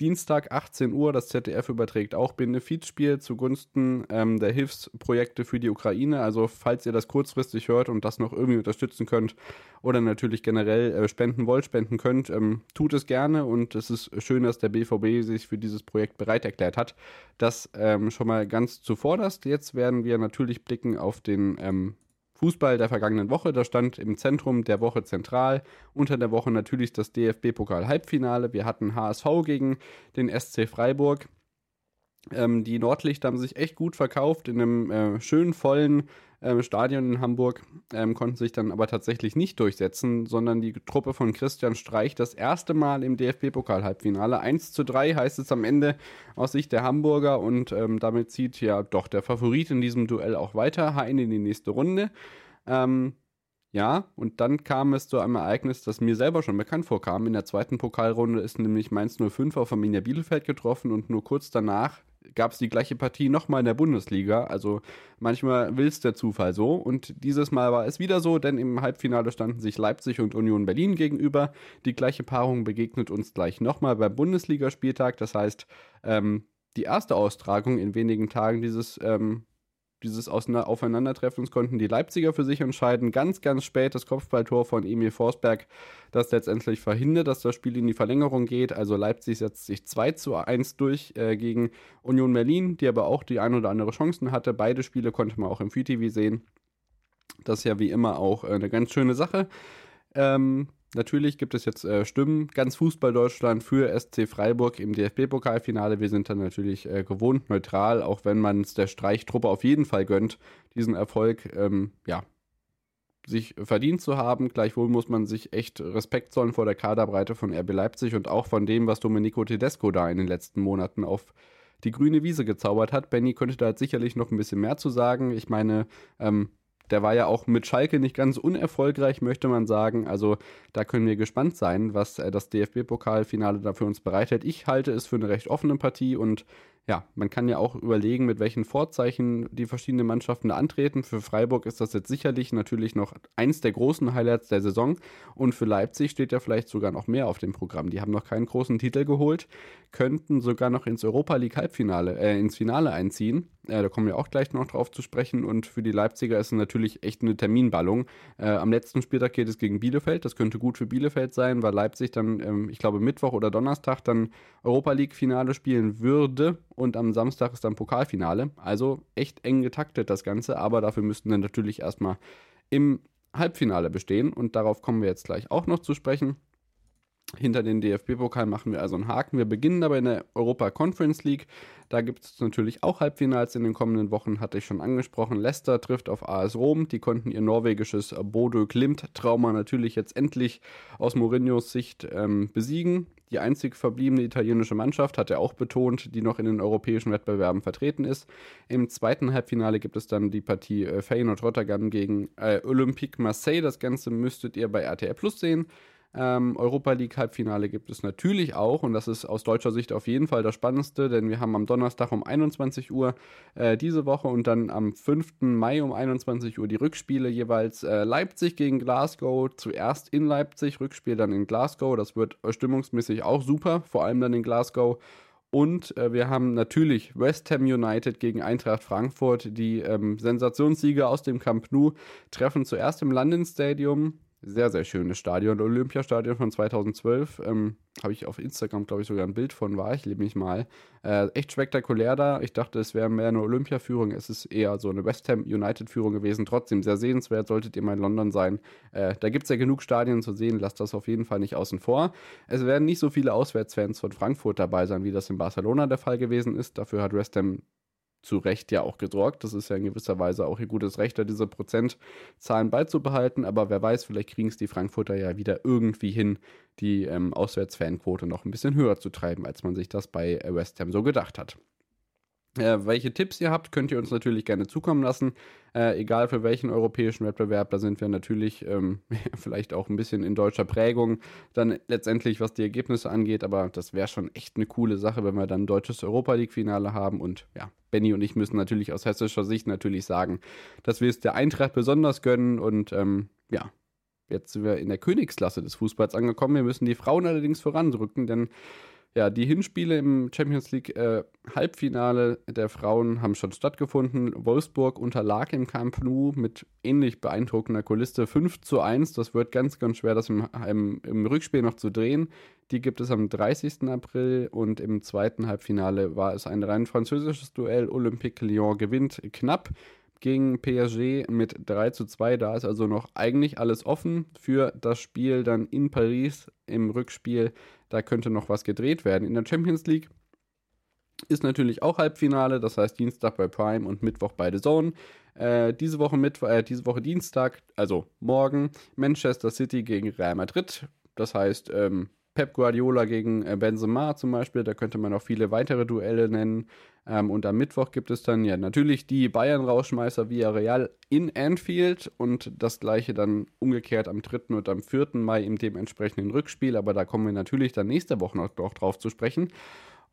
Dienstag, 18 Uhr. Das ZDF überträgt auch Benefizspiel zugunsten ähm, der Hilfsprojekte für die Ukraine. Also, falls ihr das kurzfristig hört und das noch irgendwie unterstützen könnt oder natürlich generell äh, spenden wollt, spenden könnt, ähm, tut es gerne. Und es ist schön, dass der BVB sich für dieses Projekt bereit erklärt hat. Das ähm, schon mal ganz zuvorderst. Jetzt werden wir natürlich blicken auf den ähm, Fußball der vergangenen Woche. Da stand im Zentrum der Woche zentral. Unter der Woche natürlich das DFB-Pokal-Halbfinale. Wir hatten HSV gegen den SC Freiburg. Ähm, die Nordlichter haben sich echt gut verkauft in einem äh, schönen, vollen ähm, Stadion in Hamburg, ähm, konnten sich dann aber tatsächlich nicht durchsetzen, sondern die Truppe von Christian Streich das erste Mal im DFB-Pokal-Halbfinale. 1 zu 3 heißt es am Ende aus Sicht der Hamburger und ähm, damit zieht ja doch der Favorit in diesem Duell auch weiter, Hein in die nächste Runde. Ähm, ja, und dann kam es zu einem Ereignis, das mir selber schon bekannt vorkam. In der zweiten Pokalrunde ist nämlich Mainz 05 auf Arminia Bielefeld getroffen und nur kurz danach gab es die gleiche Partie nochmal in der Bundesliga. Also manchmal will es der Zufall so. Und dieses Mal war es wieder so, denn im Halbfinale standen sich Leipzig und Union Berlin gegenüber. Die gleiche Paarung begegnet uns gleich nochmal beim Bundesligaspieltag. Das heißt, ähm, die erste Austragung in wenigen Tagen dieses ähm, dieses Aufeinandertreffens konnten die Leipziger für sich entscheiden. Ganz, ganz spät das Kopfballtor von Emil Forsberg, das letztendlich verhindert, dass das Spiel in die Verlängerung geht. Also Leipzig setzt sich 2 zu 1 durch äh, gegen Union Berlin, die aber auch die ein oder andere Chancen hatte. Beide Spiele konnte man auch im FTV sehen. Das ist ja wie immer auch äh, eine ganz schöne Sache. Ähm, Natürlich gibt es jetzt äh, Stimmen, ganz Fußball Deutschland für SC Freiburg im DFB-Pokalfinale. Wir sind dann natürlich äh, gewohnt neutral, auch wenn man es der Streichtruppe auf jeden Fall gönnt, diesen Erfolg, ähm, ja, sich verdient zu haben. Gleichwohl muss man sich echt Respekt zollen vor der Kaderbreite von RB Leipzig und auch von dem, was Domenico Tedesco da in den letzten Monaten auf die grüne Wiese gezaubert hat. Benny könnte da sicherlich noch ein bisschen mehr zu sagen. Ich meine, ähm, der war ja auch mit Schalke nicht ganz unerfolgreich, möchte man sagen. Also da können wir gespannt sein, was äh, das DFB-Pokalfinale da für uns bereitet. Ich halte es für eine recht offene Partie und ja, man kann ja auch überlegen, mit welchen Vorzeichen die verschiedenen Mannschaften da antreten. Für Freiburg ist das jetzt sicherlich natürlich noch eins der großen Highlights der Saison. Und für Leipzig steht ja vielleicht sogar noch mehr auf dem Programm. Die haben noch keinen großen Titel geholt, könnten sogar noch ins Europa League Halbfinale, äh, ins Finale einziehen. Äh, da kommen wir auch gleich noch drauf zu sprechen. Und für die Leipziger ist es natürlich echt eine Terminballung. Äh, am letzten Spieltag geht es gegen Bielefeld. Das könnte gut für Bielefeld sein, weil Leipzig dann, ähm, ich glaube, Mittwoch oder Donnerstag dann Europa League Finale spielen würde und am Samstag ist dann Pokalfinale. Also echt eng getaktet das Ganze, aber dafür müssten dann natürlich erstmal im Halbfinale bestehen und darauf kommen wir jetzt gleich auch noch zu sprechen. Hinter den DFB-Pokal machen wir also einen Haken. Wir beginnen aber in der Europa Conference League. Da gibt es natürlich auch Halbfinals in den kommenden Wochen, hatte ich schon angesprochen. Leicester trifft auf AS Rom. Die konnten ihr norwegisches Bodo Klimt-Trauma natürlich jetzt endlich aus Mourinhos Sicht ähm, besiegen. Die einzig verbliebene italienische Mannschaft, hat er auch betont, die noch in den europäischen Wettbewerben vertreten ist. Im zweiten Halbfinale gibt es dann die Partie äh, Feyenoord Rotterdam gegen äh, Olympique Marseille. Das Ganze müsstet ihr bei RTL Plus sehen. Ähm, Europa League Halbfinale gibt es natürlich auch und das ist aus deutscher Sicht auf jeden Fall das Spannendste, denn wir haben am Donnerstag um 21 Uhr äh, diese Woche und dann am 5. Mai um 21 Uhr die Rückspiele jeweils äh, Leipzig gegen Glasgow, zuerst in Leipzig, Rückspiel dann in Glasgow. Das wird stimmungsmäßig auch super, vor allem dann in Glasgow. Und äh, wir haben natürlich West Ham United gegen Eintracht Frankfurt. Die ähm, Sensationssieger aus dem Camp Nou treffen zuerst im London Stadium sehr, sehr schönes Stadion. Olympiastadion von 2012. Ähm, Habe ich auf Instagram, glaube ich, sogar ein Bild von, war ich nämlich mal. Äh, echt spektakulär da. Ich dachte, es wäre mehr eine Olympiaführung. Es ist eher so eine West Ham United-Führung gewesen. Trotzdem sehr sehenswert, solltet ihr mal in London sein. Äh, da gibt es ja genug Stadien zu sehen. Lasst das auf jeden Fall nicht außen vor. Es werden nicht so viele Auswärtsfans von Frankfurt dabei sein, wie das in Barcelona der Fall gewesen ist. Dafür hat West Ham zu Recht ja auch gesorgt. Das ist ja in gewisser Weise auch ihr gutes Recht, da diese Prozentzahlen beizubehalten. Aber wer weiß, vielleicht kriegen es die Frankfurter ja wieder irgendwie hin, die ähm, Auswärtsfanquote noch ein bisschen höher zu treiben, als man sich das bei West Ham so gedacht hat. Äh, welche Tipps ihr habt, könnt ihr uns natürlich gerne zukommen lassen. Äh, egal für welchen europäischen Wettbewerb, da sind wir natürlich ähm, vielleicht auch ein bisschen in deutscher Prägung, dann letztendlich, was die Ergebnisse angeht. Aber das wäre schon echt eine coole Sache, wenn wir dann ein deutsches Europa League-Finale haben. Und ja, Benny und ich müssen natürlich aus hessischer Sicht natürlich sagen, dass wir es der Eintracht besonders gönnen. Und ähm, ja, Jetzt sind wir in der Königsklasse des Fußballs angekommen. Wir müssen die Frauen allerdings voranrücken, denn ja, die Hinspiele im Champions League äh, Halbfinale der Frauen haben schon stattgefunden. Wolfsburg unterlag im Camp Nou mit ähnlich beeindruckender Kulisse 5 zu 1. Das wird ganz, ganz schwer, das im, im, im Rückspiel noch zu drehen. Die gibt es am 30. April und im zweiten Halbfinale war es ein rein französisches Duell. Olympique Lyon gewinnt knapp gegen PSG mit 3 zu 2. Da ist also noch eigentlich alles offen für das Spiel dann in Paris im Rückspiel. Da könnte noch was gedreht werden. In der Champions League ist natürlich auch Halbfinale, das heißt Dienstag bei Prime und Mittwoch bei The Zone. Äh, diese, Woche Mittwoch, äh, diese Woche Dienstag, also morgen, Manchester City gegen Real Madrid. Das heißt, ähm, Pep Guardiola gegen äh, Benzema zum Beispiel, da könnte man auch viele weitere Duelle nennen. Ähm, und am Mittwoch gibt es dann ja natürlich die Bayern-Rauschmeißer via Real in Anfield und das gleiche dann umgekehrt am 3. und am 4. Mai im dementsprechenden Rückspiel. Aber da kommen wir natürlich dann nächste Woche noch drauf zu sprechen.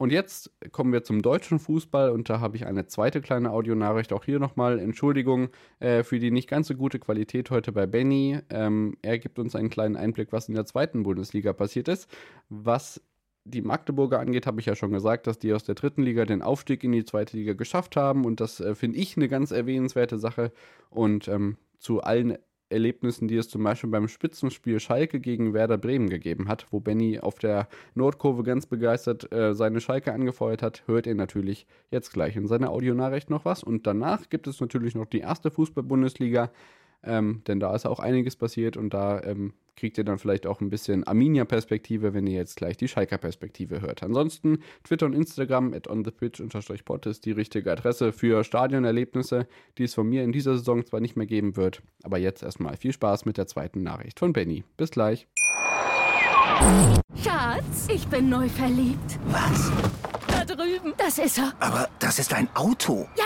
Und jetzt kommen wir zum deutschen Fußball und da habe ich eine zweite kleine Audionachricht. Auch hier nochmal Entschuldigung äh, für die nicht ganz so gute Qualität heute bei Benny. Ähm, er gibt uns einen kleinen Einblick, was in der zweiten Bundesliga passiert ist. Was die Magdeburger angeht, habe ich ja schon gesagt, dass die aus der dritten Liga den Aufstieg in die zweite Liga geschafft haben und das äh, finde ich eine ganz erwähnenswerte Sache. Und ähm, zu allen Erlebnissen, die es zum Beispiel beim Spitzenspiel Schalke gegen Werder Bremen gegeben hat, wo Benny auf der Nordkurve ganz begeistert äh, seine Schalke angefeuert hat, hört ihr natürlich jetzt gleich in seiner Audionachricht noch was. Und danach gibt es natürlich noch die erste Fußball-Bundesliga, ähm, denn da ist auch einiges passiert und da ähm, kriegt ihr dann vielleicht auch ein bisschen Arminia-Perspektive, wenn ihr jetzt gleich die Schalker-Perspektive hört. Ansonsten Twitter und Instagram at onthepitch-pod ist die richtige Adresse für Stadionerlebnisse, die es von mir in dieser Saison zwar nicht mehr geben wird, aber jetzt erstmal viel Spaß mit der zweiten Nachricht von Benny. Bis gleich. Schatz, ich bin neu verliebt. Was? Da drüben. Das ist er. Aber das ist ein Auto. Ja,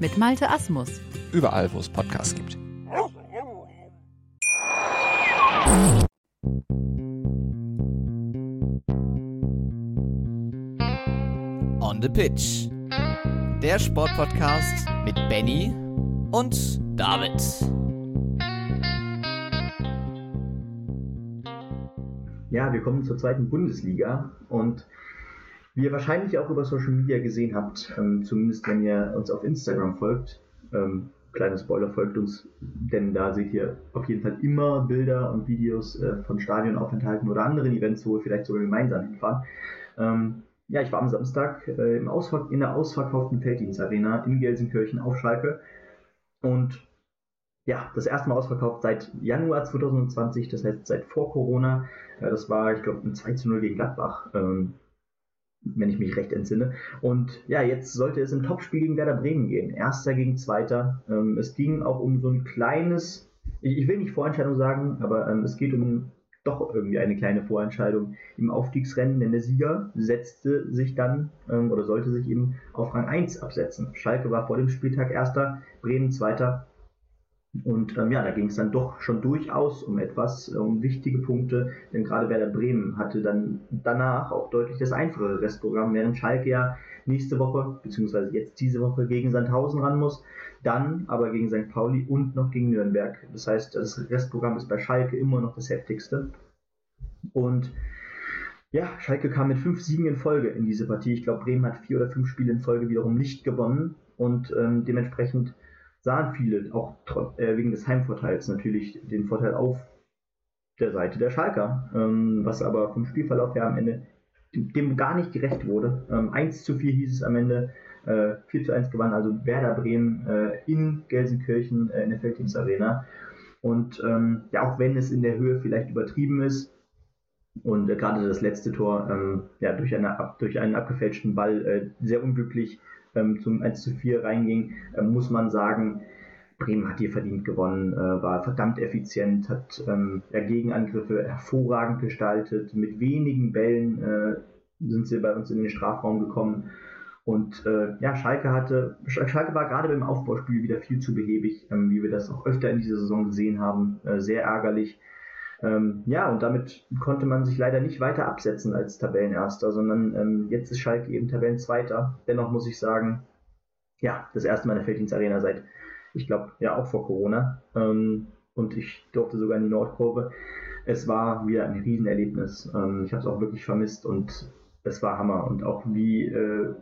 mit Malte Asmus. Überall, wo es Podcasts gibt. On the Pitch. Der Sportpodcast mit Benny und David. Ja, wir kommen zur zweiten Bundesliga und wie ihr wahrscheinlich auch über Social Media gesehen habt, ähm, zumindest wenn ihr uns auf Instagram folgt, ähm, kleiner Spoiler, folgt uns, denn da seht ihr auf jeden Fall immer Bilder und Videos äh, von Stadionaufenthalten oder anderen Events, wo wir vielleicht sogar gemeinsam hinfahren. Ähm, ja, ich war am Samstag äh, im Ausver in der ausverkauften Felddienstarena in Gelsenkirchen auf Schalke und ja, das erste Mal ausverkauft seit Januar 2020, das heißt seit vor Corona. Äh, das war, ich glaube, ein 2 zu 0 gegen Gladbach. Ähm, wenn ich mich recht entsinne. Und ja, jetzt sollte es im Topspiel gegen Werder Bremen gehen. Erster gegen Zweiter. Ähm, es ging auch um so ein kleines, ich, ich will nicht Vorentscheidung sagen, aber ähm, es geht um doch irgendwie eine kleine Vorentscheidung im Aufstiegsrennen, denn der Sieger setzte sich dann ähm, oder sollte sich eben auf Rang 1 absetzen. Schalke war vor dem Spieltag Erster, Bremen Zweiter. Und ähm, ja, da ging es dann doch schon durchaus um etwas, äh, um wichtige Punkte, denn gerade Werder Bremen hatte dann danach auch deutlich das einfachere Restprogramm, während Schalke ja nächste Woche, beziehungsweise jetzt diese Woche gegen Sandhausen ran muss, dann aber gegen St. Pauli und noch gegen Nürnberg. Das heißt, das Restprogramm ist bei Schalke immer noch das heftigste. Und ja, Schalke kam mit fünf Siegen in Folge in diese Partie. Ich glaube, Bremen hat vier oder fünf Spiele in Folge wiederum nicht gewonnen und ähm, dementsprechend sahen viele, auch äh, wegen des Heimvorteils natürlich, den Vorteil auf der Seite der Schalker, ähm, was aber vom Spielverlauf her am Ende dem gar nicht gerecht wurde. Ähm, 1 zu 4 hieß es am Ende, äh, 4 zu 1 gewann also Werder Bremen äh, in Gelsenkirchen äh, in der Feldteams Arena. Und ähm, ja, auch wenn es in der Höhe vielleicht übertrieben ist, und äh, gerade das letzte Tor ähm, ja, durch, eine, durch einen abgefälschten Ball äh, sehr unglücklich ähm, zum 1 zu 4 reinging, äh, muss man sagen, Bremen hat hier verdient gewonnen, äh, war verdammt effizient, hat ähm, Gegenangriffe hervorragend gestaltet. Mit wenigen Bällen äh, sind sie bei uns in den Strafraum gekommen. Und äh, ja, Schalke hatte, Schalke war gerade beim Aufbauspiel wieder viel zu behäbig, ähm, wie wir das auch öfter in dieser Saison gesehen haben. Äh, sehr ärgerlich. Ähm, ja, und damit konnte man sich leider nicht weiter absetzen als Tabellenerster, sondern ähm, jetzt ist Schalke eben Tabellenzweiter. Dennoch muss ich sagen, ja, das erste Mal in der Felddienst-Arena seit, ich glaube, ja auch vor Corona. Ähm, und ich durfte sogar in die Nordkurve. Es war wieder ein Riesenerlebnis. Ähm, ich habe es auch wirklich vermisst und es war Hammer. Und auch wie äh,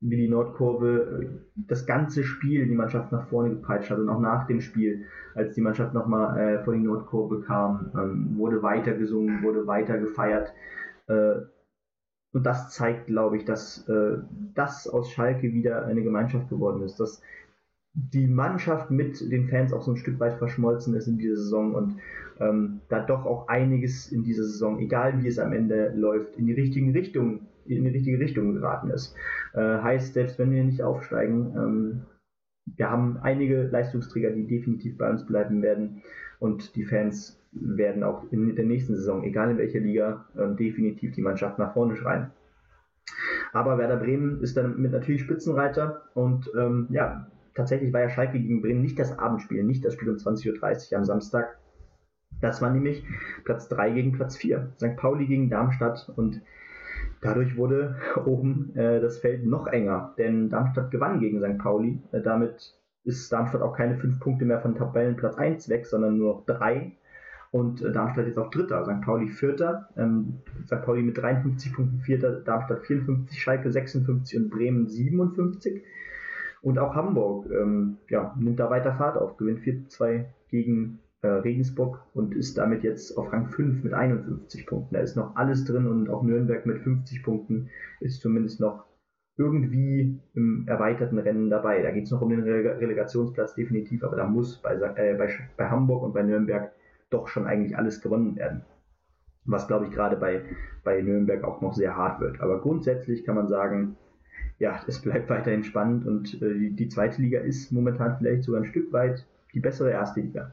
wie die Nordkurve äh, das ganze Spiel die Mannschaft nach vorne gepeitscht hat und auch nach dem Spiel, als die Mannschaft nochmal äh, vor die Nordkurve kam, ähm, wurde weiter gesungen, wurde weiter gefeiert. Äh, und das zeigt, glaube ich, dass äh, das aus Schalke wieder eine Gemeinschaft geworden ist, dass die Mannschaft mit den Fans auch so ein Stück weit verschmolzen ist in dieser Saison und ähm, da doch auch einiges in dieser Saison, egal wie es am Ende läuft, in die richtigen Richtungen in die richtige Richtung geraten ist. Äh, heißt, selbst wenn wir nicht aufsteigen, ähm, wir haben einige Leistungsträger, die definitiv bei uns bleiben werden und die Fans werden auch in der nächsten Saison, egal in welcher Liga, äh, definitiv die Mannschaft nach vorne schreien. Aber Werder Bremen ist dann mit natürlich Spitzenreiter und ähm, ja, tatsächlich war ja Schalke gegen Bremen nicht das Abendspiel, nicht das Spiel um 20.30 Uhr am Samstag. Das war nämlich Platz 3 gegen Platz 4. St. Pauli gegen Darmstadt und Dadurch wurde oben äh, das Feld noch enger, denn Darmstadt gewann gegen St. Pauli. Äh, damit ist Darmstadt auch keine fünf Punkte mehr von Tabellenplatz 1 weg, sondern nur noch drei. Und äh, Darmstadt ist auch Dritter, St. Pauli Vierter, ähm, St. Pauli mit 53 Punkten Vierter, Darmstadt 54, Schalke 56 und Bremen 57. Und auch Hamburg ähm, ja, nimmt da weiter Fahrt auf, gewinnt 4-2 gegen äh, Regensburg und ist damit jetzt auf Rang 5 mit 51 Punkten. Da ist noch alles drin und auch Nürnberg mit 50 Punkten ist zumindest noch irgendwie im erweiterten Rennen dabei. Da geht es noch um den Rele Relegationsplatz definitiv, aber da muss bei, äh, bei, bei Hamburg und bei Nürnberg doch schon eigentlich alles gewonnen werden. Was, glaube ich, gerade bei, bei Nürnberg auch noch sehr hart wird. Aber grundsätzlich kann man sagen, ja, es bleibt weiterhin spannend und äh, die, die zweite Liga ist momentan vielleicht sogar ein Stück weit die bessere erste Liga.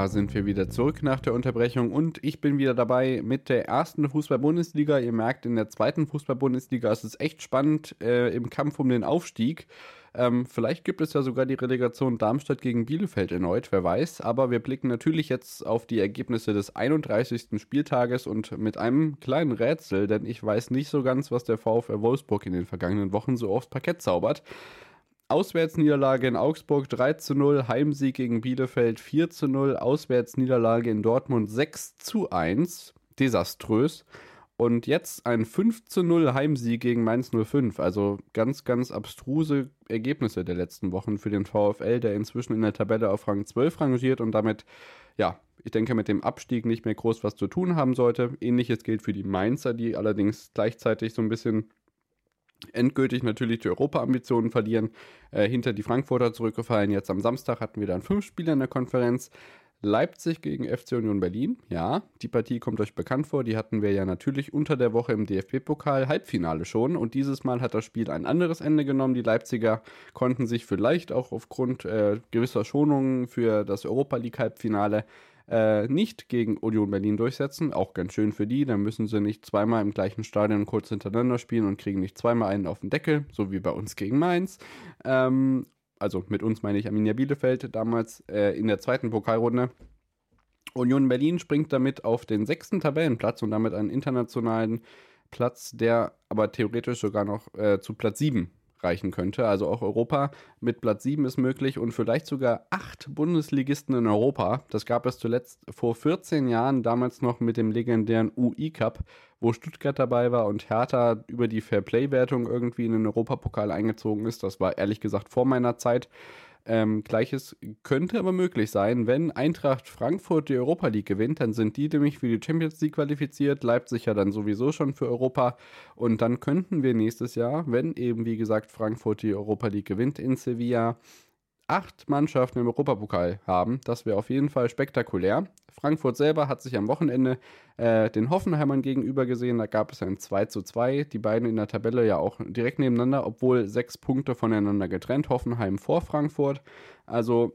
Da sind wir wieder zurück nach der Unterbrechung und ich bin wieder dabei mit der ersten Fußball-Bundesliga. Ihr merkt, in der zweiten Fußball-Bundesliga ist es echt spannend äh, im Kampf um den Aufstieg. Ähm, vielleicht gibt es ja sogar die Relegation Darmstadt gegen Bielefeld erneut, wer weiß. Aber wir blicken natürlich jetzt auf die Ergebnisse des 31. Spieltages und mit einem kleinen Rätsel, denn ich weiß nicht so ganz, was der VfR Wolfsburg in den vergangenen Wochen so aufs Parkett zaubert. Auswärtsniederlage in Augsburg 3 zu 0, Heimsieg gegen Bielefeld 4 zu 0, Auswärtsniederlage in Dortmund 6 zu 1, desaströs. Und jetzt ein 5 zu 0 Heimsieg gegen Mainz 05. Also ganz, ganz abstruse Ergebnisse der letzten Wochen für den VfL, der inzwischen in der Tabelle auf Rang 12 rangiert und damit, ja, ich denke, mit dem Abstieg nicht mehr groß was zu tun haben sollte. Ähnliches gilt für die Mainzer, die allerdings gleichzeitig so ein bisschen endgültig natürlich die Europa-Ambitionen verlieren, äh, hinter die Frankfurter zurückgefallen. Jetzt am Samstag hatten wir dann fünf Spiele in der Konferenz. Leipzig gegen FC Union Berlin. Ja, die Partie kommt euch bekannt vor. Die hatten wir ja natürlich unter der Woche im DFB-Pokal Halbfinale schon. Und dieses Mal hat das Spiel ein anderes Ende genommen. Die Leipziger konnten sich vielleicht auch aufgrund äh, gewisser Schonungen für das Europa League Halbfinale äh, nicht gegen Union Berlin durchsetzen. Auch ganz schön für die. Dann müssen sie nicht zweimal im gleichen Stadion kurz hintereinander spielen und kriegen nicht zweimal einen auf den Deckel, so wie bei uns gegen Mainz. Ähm, also mit uns meine ich Arminia Bielefeld damals äh, in der zweiten Pokalrunde. Union Berlin springt damit auf den sechsten Tabellenplatz und damit einen internationalen Platz, der aber theoretisch sogar noch äh, zu Platz 7 reichen könnte. Also auch Europa mit Platz 7 ist möglich und vielleicht sogar acht Bundesligisten in Europa. Das gab es zuletzt vor 14 Jahren, damals noch mit dem legendären UI Cup, wo Stuttgart dabei war und Hertha über die Fairplay-Wertung irgendwie in den Europapokal eingezogen ist. Das war ehrlich gesagt vor meiner Zeit. Ähm, Gleiches könnte aber möglich sein, wenn Eintracht Frankfurt die Europa League gewinnt, dann sind die nämlich für die Champions League qualifiziert, Leipzig ja dann sowieso schon für Europa. Und dann könnten wir nächstes Jahr, wenn eben wie gesagt Frankfurt die Europa League gewinnt in Sevilla, acht Mannschaften im Europapokal haben. Das wäre auf jeden Fall spektakulär. Frankfurt selber hat sich am Wochenende äh, den Hoffenheimern gegenüber gesehen. Da gab es ein 2 zu 2. Die beiden in der Tabelle ja auch direkt nebeneinander, obwohl sechs Punkte voneinander getrennt. Hoffenheim vor Frankfurt. Also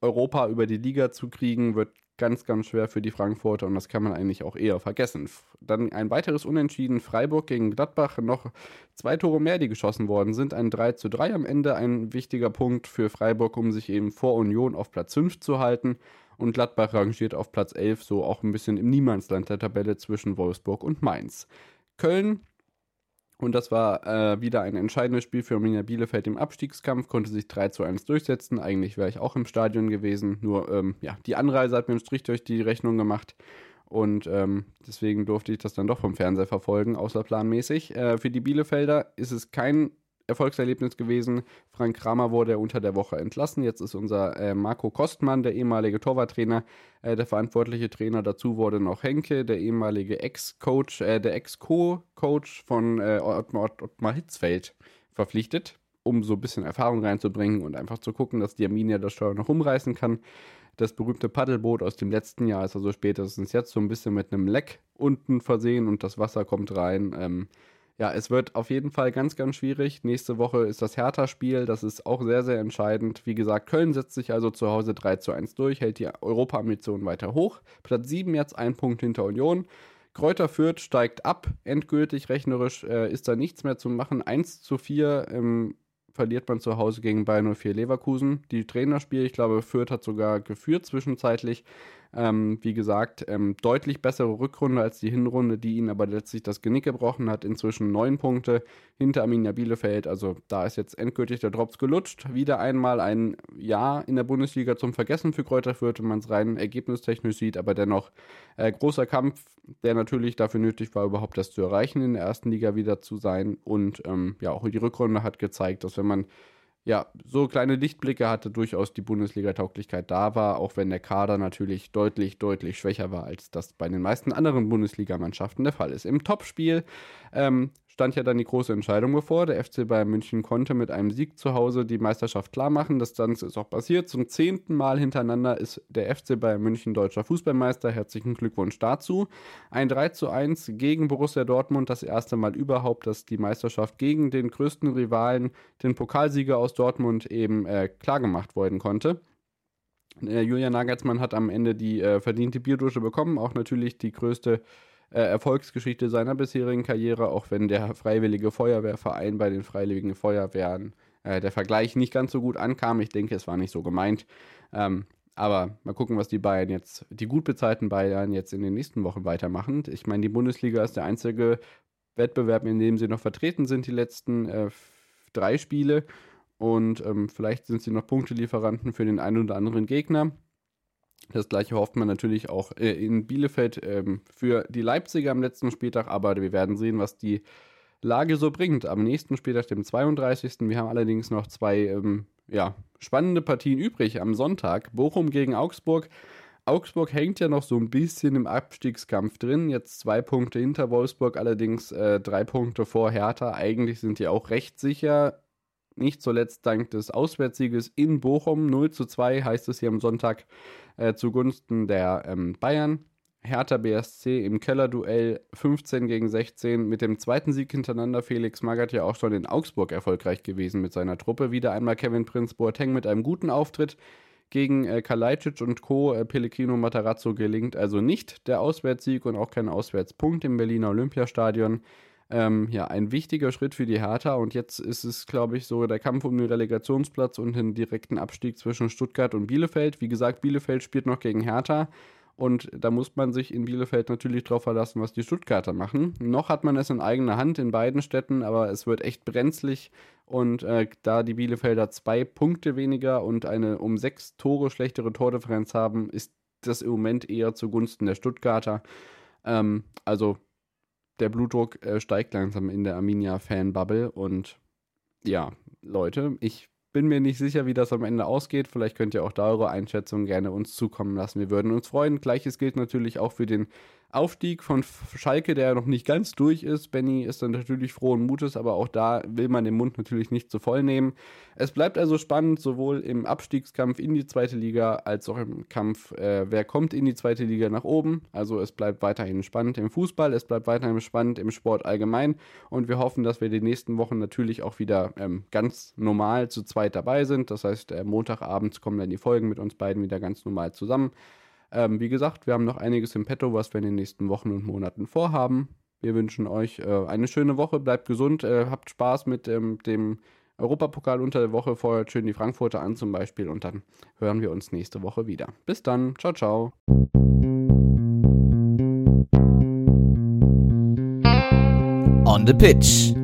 Europa über die Liga zu kriegen, wird ganz, ganz schwer für die Frankfurter und das kann man eigentlich auch eher vergessen. Dann ein weiteres Unentschieden, Freiburg gegen Gladbach, noch zwei Tore mehr, die geschossen worden sind, ein 3 zu 3 am Ende, ein wichtiger Punkt für Freiburg, um sich eben vor Union auf Platz 5 zu halten und Gladbach rangiert auf Platz 11, so auch ein bisschen im Niemandsland der Tabelle zwischen Wolfsburg und Mainz. Köln und das war äh, wieder ein entscheidendes Spiel für Arminia Bielefeld im Abstiegskampf, konnte sich 3 zu 1 durchsetzen. Eigentlich wäre ich auch im Stadion gewesen, nur ähm, ja, die Anreise hat mir einen Strich durch die Rechnung gemacht. Und ähm, deswegen durfte ich das dann doch vom Fernseher verfolgen, außerplanmäßig. Äh, für die Bielefelder ist es kein Erfolgserlebnis gewesen. Frank Kramer wurde unter der Woche entlassen. Jetzt ist unser äh, Marco Kostmann, der ehemalige Torwarttrainer, äh, der verantwortliche Trainer. Dazu wurde noch Henke, der ehemalige Ex-Coach, äh, der Ex-Co-Coach von äh, Ottmar, Ottmar Hitzfeld verpflichtet, um so ein bisschen Erfahrung reinzubringen und einfach zu gucken, dass die Arminia das Steuer noch umreißen kann. Das berühmte Paddelboot aus dem letzten Jahr ist also spätestens jetzt so ein bisschen mit einem Leck unten versehen und das Wasser kommt rein. Ähm, ja, es wird auf jeden Fall ganz, ganz schwierig. Nächste Woche ist das Hertha-Spiel. Das ist auch sehr, sehr entscheidend. Wie gesagt, Köln setzt sich also zu Hause 3 zu 1 durch, hält die Europa-Ambition weiter hoch. Platz 7 jetzt, ein Punkt hinter Union. Kräuter Fürth steigt ab, endgültig rechnerisch äh, ist da nichts mehr zu machen. 1 zu 4 ähm, verliert man zu Hause gegen Bayern 04 Leverkusen. Die Trainerspiel, ich glaube, Fürth hat sogar geführt zwischenzeitlich. Ähm, wie gesagt, ähm, deutlich bessere Rückrunde als die Hinrunde, die ihn aber letztlich das Genick gebrochen hat. Inzwischen neun Punkte hinter Arminia Bielefeld. Also da ist jetzt endgültig der Drops gelutscht. Wieder einmal ein Jahr in der Bundesliga zum Vergessen für Kräuter Fürth, wenn man es rein ergebnistechnisch sieht. Aber dennoch äh, großer Kampf, der natürlich dafür nötig war, überhaupt das zu erreichen, in der ersten Liga wieder zu sein. Und ähm, ja, auch die Rückrunde hat gezeigt, dass wenn man ja, so kleine Lichtblicke hatte, durchaus die Bundesliga-Tauglichkeit da war, auch wenn der Kader natürlich deutlich, deutlich schwächer war, als das bei den meisten anderen Bundesligamannschaften der Fall ist. Im Topspiel ähm, stand ja dann die große Entscheidung bevor. Der FC Bayern München konnte mit einem Sieg zu Hause die Meisterschaft klar machen. Das Ganze ist auch passiert. Zum zehnten Mal hintereinander ist der FC Bayern München deutscher Fußballmeister. Herzlichen Glückwunsch dazu. Ein 3 zu 1 gegen Borussia Dortmund. Das erste Mal überhaupt, dass die Meisterschaft gegen den größten Rivalen, den Pokalsieger aus Dortmund, eben äh, klar gemacht worden konnte. Äh, Julian Nagelsmann hat am Ende die äh, verdiente Bierdusche bekommen. Auch natürlich die größte äh, Erfolgsgeschichte seiner bisherigen Karriere, auch wenn der Freiwillige Feuerwehrverein bei den Freiwilligen Feuerwehren äh, der Vergleich nicht ganz so gut ankam. Ich denke, es war nicht so gemeint. Ähm, aber mal gucken, was die Bayern jetzt, die gut bezahlten Bayern jetzt in den nächsten Wochen weitermachen. Ich meine, die Bundesliga ist der einzige Wettbewerb, in dem sie noch vertreten sind, die letzten äh, drei Spiele. Und ähm, vielleicht sind sie noch Punktelieferanten für den einen oder anderen Gegner. Das gleiche hofft man natürlich auch äh, in Bielefeld ähm, für die Leipziger am letzten Spieltag, aber wir werden sehen, was die Lage so bringt. Am nächsten Spieltag, dem 32. Wir haben allerdings noch zwei ähm, ja, spannende Partien übrig am Sonntag. Bochum gegen Augsburg. Augsburg hängt ja noch so ein bisschen im Abstiegskampf drin. Jetzt zwei Punkte hinter Wolfsburg, allerdings äh, drei Punkte vor Hertha. Eigentlich sind die auch recht sicher. Nicht zuletzt dank des Auswärtssieges in Bochum 0 zu 2 heißt es hier am Sonntag äh, zugunsten der ähm, Bayern. Hertha BSC im Kellerduell 15 gegen 16 mit dem zweiten Sieg hintereinander. Felix Magath ja auch schon in Augsburg erfolgreich gewesen mit seiner Truppe. Wieder einmal Kevin Prinz Boateng mit einem guten Auftritt gegen äh, Kalajdzic und Co. Äh, Pellegrino Matarazzo gelingt also nicht der Auswärtssieg und auch kein Auswärtspunkt im Berliner Olympiastadion ähm, ja, ein wichtiger Schritt für die Hertha. Und jetzt ist es, glaube ich, so der Kampf um den Relegationsplatz und den direkten Abstieg zwischen Stuttgart und Bielefeld. Wie gesagt, Bielefeld spielt noch gegen Hertha. Und da muss man sich in Bielefeld natürlich darauf verlassen, was die Stuttgarter machen. Noch hat man es in eigener Hand in beiden Städten, aber es wird echt brenzlig. Und äh, da die Bielefelder zwei Punkte weniger und eine um sechs Tore schlechtere Tordifferenz haben, ist das im Moment eher zugunsten der Stuttgarter. Ähm, also der Blutdruck äh, steigt langsam in der Arminia-Fan-Bubble. Und ja, Leute, ich bin mir nicht sicher, wie das am Ende ausgeht. Vielleicht könnt ihr auch da eure Einschätzung gerne uns zukommen lassen. Wir würden uns freuen. Gleiches gilt natürlich auch für den Aufstieg von Schalke, der noch nicht ganz durch ist. Benny ist dann natürlich frohen Mutes, aber auch da will man den Mund natürlich nicht zu voll nehmen. Es bleibt also spannend, sowohl im Abstiegskampf in die zweite Liga als auch im Kampf, äh, wer kommt in die zweite Liga nach oben. Also es bleibt weiterhin spannend im Fußball, es bleibt weiterhin spannend im Sport allgemein und wir hoffen, dass wir die nächsten Wochen natürlich auch wieder ähm, ganz normal zu zweit dabei sind. Das heißt, äh, Montagabends kommen dann die Folgen mit uns beiden wieder ganz normal zusammen. Ähm, wie gesagt, wir haben noch einiges im Petto, was wir in den nächsten Wochen und Monaten vorhaben. Wir wünschen euch äh, eine schöne Woche, bleibt gesund, äh, habt Spaß mit ähm, dem Europapokal unter der Woche, feuert schön die Frankfurter an zum Beispiel und dann hören wir uns nächste Woche wieder. Bis dann, ciao, ciao. On the Pitch.